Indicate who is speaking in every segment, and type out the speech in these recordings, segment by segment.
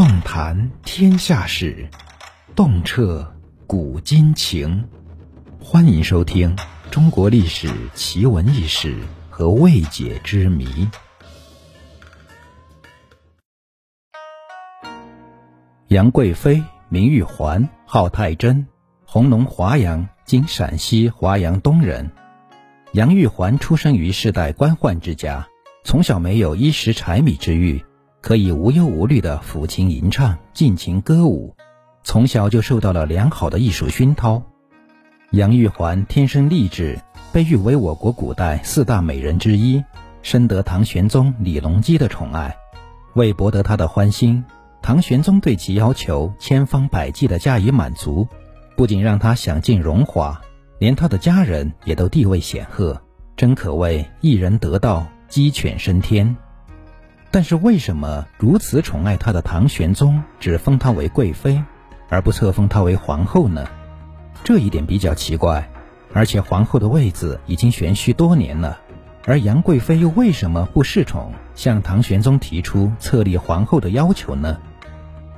Speaker 1: 纵谈天下事，洞彻古今情。欢迎收听《中国历史奇闻异事和未解之谜》。杨贵妃名玉环，号太真，弘农华阳（今陕西华阳东）人。杨玉环出生于世代官宦之家，从小没有衣食柴米之欲。可以无忧无虑地抚琴吟唱、尽情歌舞，从小就受到了良好的艺术熏陶。杨玉环天生丽质，被誉为我国古代四大美人之一，深得唐玄宗李隆基的宠爱。为博得他的欢心，唐玄宗对其要求千方百计地加以满足，不仅让他享尽荣华，连他的家人也都地位显赫，真可谓一人得道，鸡犬升天。但是为什么如此宠爱她的唐玄宗只封她为贵妃，而不册封她为皇后呢？这一点比较奇怪。而且皇后的位子已经悬虚多年了，而杨贵妃又为什么不恃宠向唐玄宗提出册立皇后的要求呢？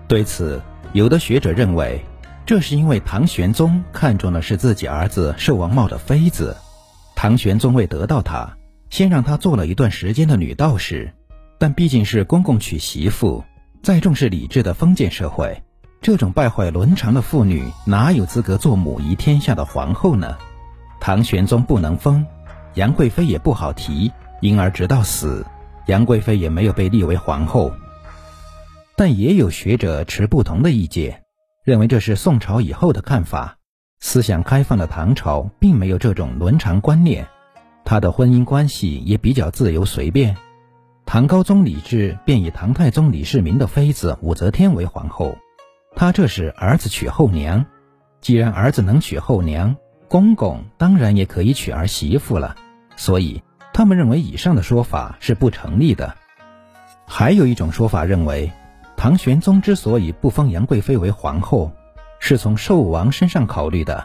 Speaker 1: 对此，有的学者认为，这是因为唐玄宗看中的是自己儿子寿王茂的妃子，唐玄宗为得到她，先让她做了一段时间的女道士。但毕竟是公公娶媳妇，在重视礼制的封建社会，这种败坏伦常的妇女哪有资格做母仪天下的皇后呢？唐玄宗不能封，杨贵妃也不好提，因而直到死，杨贵妃也没有被立为皇后。但也有学者持不同的意见，认为这是宋朝以后的看法。思想开放的唐朝并没有这种伦常观念，他的婚姻关系也比较自由随便。唐高宗李治便以唐太宗李世民的妃子武则天为皇后，他这是儿子娶后娘。既然儿子能娶后娘，公公当然也可以娶儿媳妇了。所以他们认为以上的说法是不成立的。还有一种说法认为，唐玄宗之所以不封杨贵妃为皇后，是从寿王身上考虑的。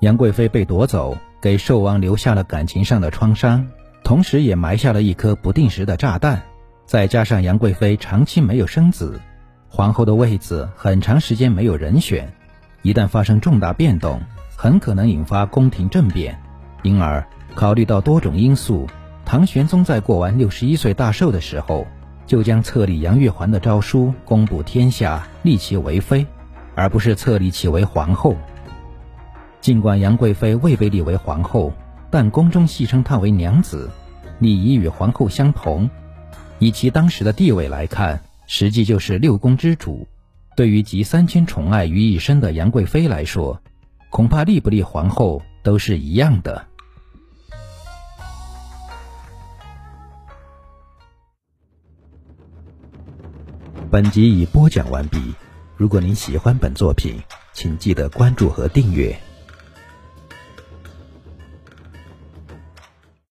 Speaker 1: 杨贵妃被夺走，给寿王留下了感情上的创伤。同时也埋下了一颗不定时的炸弹，再加上杨贵妃长期没有生子，皇后的位子很长时间没有人选，一旦发生重大变动，很可能引发宫廷政变。因而，考虑到多种因素，唐玄宗在过完六十一岁大寿的时候，就将册立杨玉环的诏书公布天下，立其为妃，而不是册立其为皇后。尽管杨贵妃未被立为皇后。但宫中戏称她为娘子，礼仪与皇后相同。以其当时的地位来看，实际就是六宫之主。对于集三千宠爱于一身的杨贵妃来说，恐怕立不立皇后都是一样的。本集已播讲完毕。如果您喜欢本作品，请记得关注和订阅。